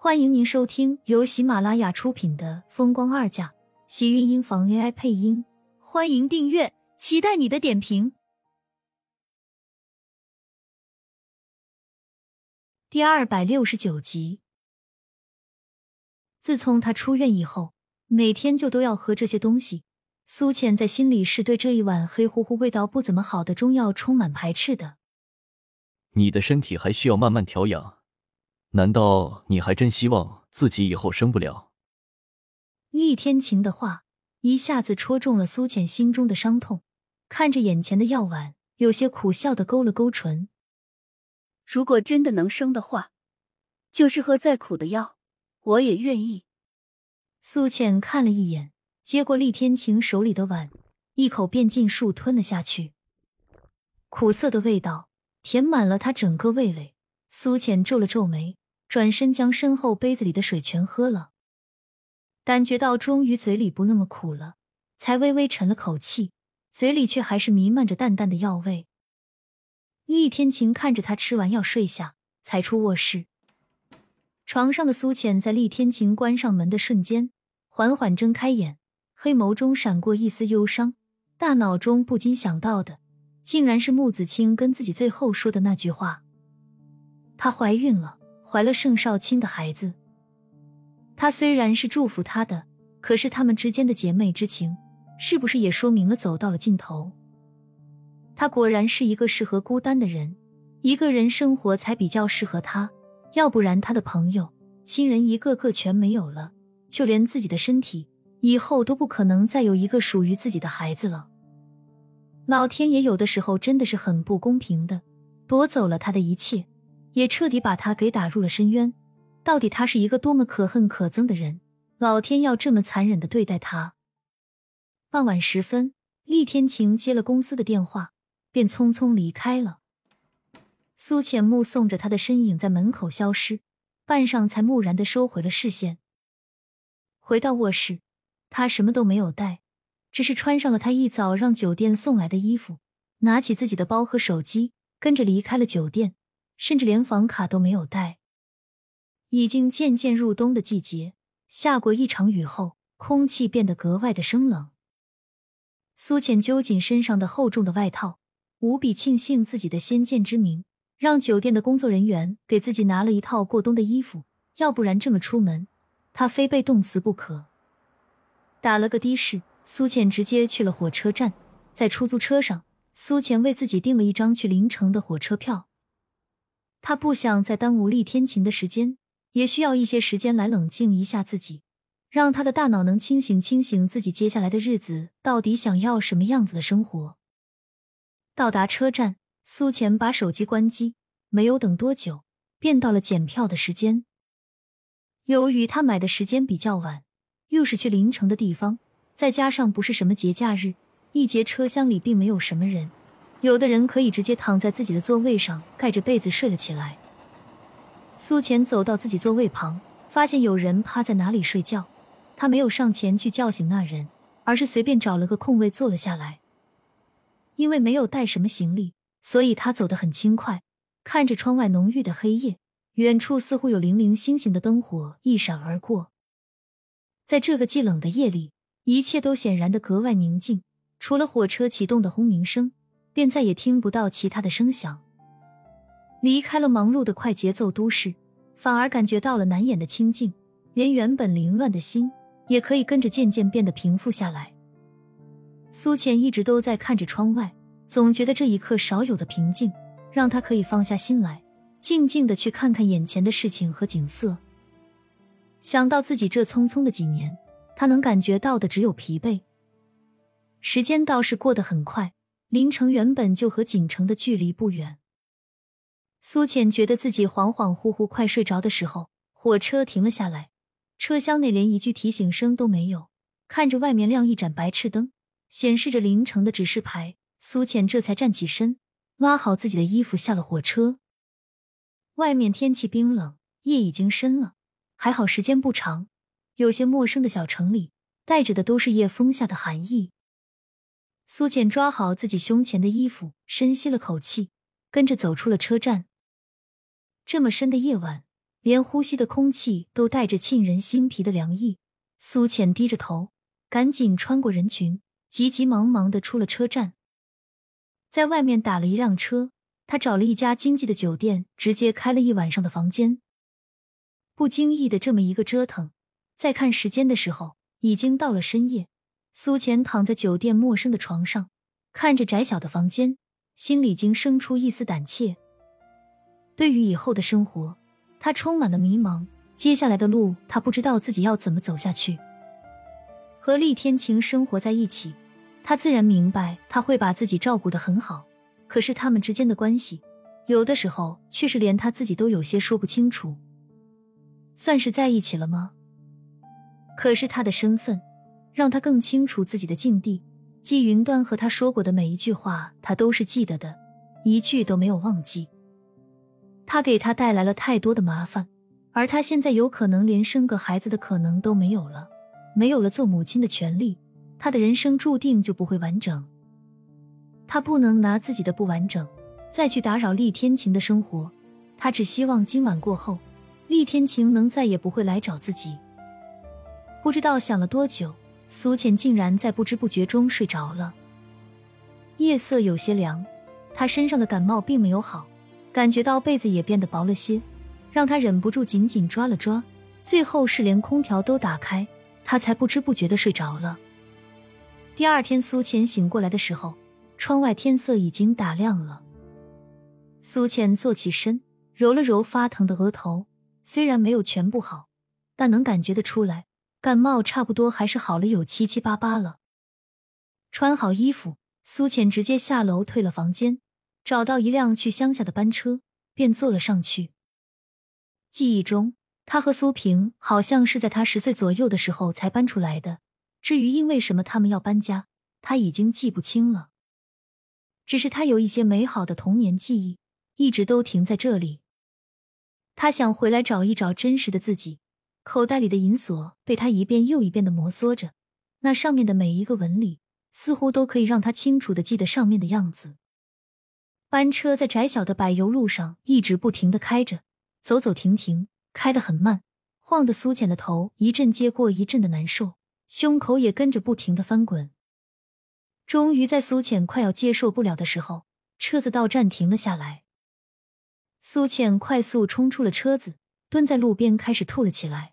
欢迎您收听由喜马拉雅出品的《风光二嫁》，喜运音房 AI 配音。欢迎订阅，期待你的点评。第二百六十九集。自从他出院以后，每天就都要喝这些东西。苏浅在心里是对这一碗黑乎乎、味道不怎么好的中药充满排斥的。你的身体还需要慢慢调养，难道你还真希望自己以后生不了？厉天晴的话一下子戳中了苏浅心中的伤痛，看着眼前的药碗，有些苦笑的勾了勾唇。如果真的能生的话，就是喝再苦的药，我也愿意。苏浅看了一眼，接过厉天晴手里的碗，一口便尽数吞了下去，苦涩的味道。填满了他整个味蕾，苏浅皱了皱眉，转身将身后杯子里的水全喝了，感觉到终于嘴里不那么苦了，才微微沉了口气，嘴里却还是弥漫着淡淡的药味。厉天晴看着他吃完药睡下，才出卧室。床上的苏浅在厉天晴关上门的瞬间，缓缓睁开眼，黑眸中闪过一丝忧伤，大脑中不禁想到的。竟然是穆子清跟自己最后说的那句话。她怀孕了，怀了盛少卿的孩子。他虽然是祝福她的，可是他们之间的姐妹之情，是不是也说明了走到了尽头？他果然是一个适合孤单的人，一个人生活才比较适合他。要不然他的朋友、亲人一个个全没有了，就连自己的身体，以后都不可能再有一个属于自己的孩子了。老天爷有的时候真的是很不公平的，夺走了他的一切，也彻底把他给打入了深渊。到底他是一个多么可恨可憎的人，老天要这么残忍的对待他？傍晚时分，厉天晴接了公司的电话，便匆匆离开了。苏浅目送着他的身影在门口消失，半晌才木然的收回了视线。回到卧室，他什么都没有带。只是穿上了他一早让酒店送来的衣服，拿起自己的包和手机，跟着离开了酒店，甚至连房卡都没有带。已经渐渐入冬的季节，下过一场雨后，空气变得格外的生冷。苏浅揪紧身上的厚重的外套，无比庆幸自己的先见之明，让酒店的工作人员给自己拿了一套过冬的衣服，要不然这么出门，他非被冻死不可。打了个的士。苏浅直接去了火车站，在出租车上，苏浅为自己订了一张去临城的火车票。他不想再耽误厉天晴的时间，也需要一些时间来冷静一下自己，让他的大脑能清醒清醒自己接下来的日子到底想要什么样子的生活。到达车站，苏浅把手机关机，没有等多久，便到了检票的时间。由于他买的时间比较晚，又是去临城的地方。再加上不是什么节假日，一节车厢里并没有什么人，有的人可以直接躺在自己的座位上，盖着被子睡了起来。苏浅走到自己座位旁，发现有人趴在哪里睡觉，他没有上前去叫醒那人，而是随便找了个空位坐了下来。因为没有带什么行李，所以他走得很轻快，看着窗外浓郁的黑夜，远处似乎有零零星星的灯火一闪而过。在这个既冷的夜里。一切都显然的格外宁静，除了火车启动的轰鸣声，便再也听不到其他的声响。离开了忙碌的快节奏都市，反而感觉到了难掩的清静，连原本凌乱的心也可以跟着渐渐变得平复下来。苏浅一直都在看着窗外，总觉得这一刻少有的平静，让他可以放下心来，静静的去看看眼前的事情和景色。想到自己这匆匆的几年。他能感觉到的只有疲惫。时间倒是过得很快，林城原本就和锦城的距离不远。苏浅觉得自己恍恍惚惚快睡着的时候，火车停了下来，车厢内连一句提醒声都没有。看着外面亮一盏白炽灯，显示着林城的指示牌，苏浅这才站起身，拉好自己的衣服下了火车。外面天气冰冷，夜已经深了，还好时间不长。有些陌生的小城里，带着的都是夜风下的寒意。苏浅抓好自己胸前的衣服，深吸了口气，跟着走出了车站。这么深的夜晚，连呼吸的空气都带着沁人心脾的凉意。苏浅低着头，赶紧穿过人群，急急忙忙的出了车站，在外面打了一辆车。他找了一家经济的酒店，直接开了一晚上的房间。不经意的这么一个折腾，在看时间的时候，已经到了深夜。苏浅躺在酒店陌生的床上，看着窄小的房间，心里竟生出一丝胆怯。对于以后的生活，他充满了迷茫。接下来的路，他不知道自己要怎么走下去。和厉天晴生活在一起，他自然明白他会把自己照顾得很好。可是他们之间的关系，有的时候却是连他自己都有些说不清楚。算是在一起了吗？可是他的身份，让他更清楚自己的境地。季云端和他说过的每一句话，他都是记得的，一句都没有忘记。他给他带来了太多的麻烦，而他现在有可能连生个孩子的可能都没有了，没有了做母亲的权利，他的人生注定就不会完整。他不能拿自己的不完整再去打扰厉天晴的生活，他只希望今晚过后，厉天晴能再也不会来找自己。不知道想了多久，苏浅竟然在不知不觉中睡着了。夜色有些凉，他身上的感冒并没有好，感觉到被子也变得薄了些，让他忍不住紧紧抓了抓，最后是连空调都打开，他才不知不觉的睡着了。第二天，苏浅醒过来的时候。窗外天色已经打亮了。苏浅坐起身，揉了揉发疼的额头，虽然没有全部好，但能感觉得出来，感冒差不多还是好了有七七八八了。穿好衣服，苏浅直接下楼退了房间，找到一辆去乡下的班车，便坐了上去。记忆中，他和苏萍好像是在他十岁左右的时候才搬出来的。至于因为什么他们要搬家，他已经记不清了。只是他有一些美好的童年记忆，一直都停在这里。他想回来找一找真实的自己。口袋里的银锁被他一遍又一遍的摩挲着，那上面的每一个纹理，似乎都可以让他清楚的记得上面的样子。班车在窄小的柏油路上一直不停的开着，走走停停，开得很慢，晃得苏浅的头一阵接过一阵的难受，胸口也跟着不停的翻滚。终于在苏浅快要接受不了的时候，车子到站停了下来。苏浅快速冲出了车子，蹲在路边开始吐了起来。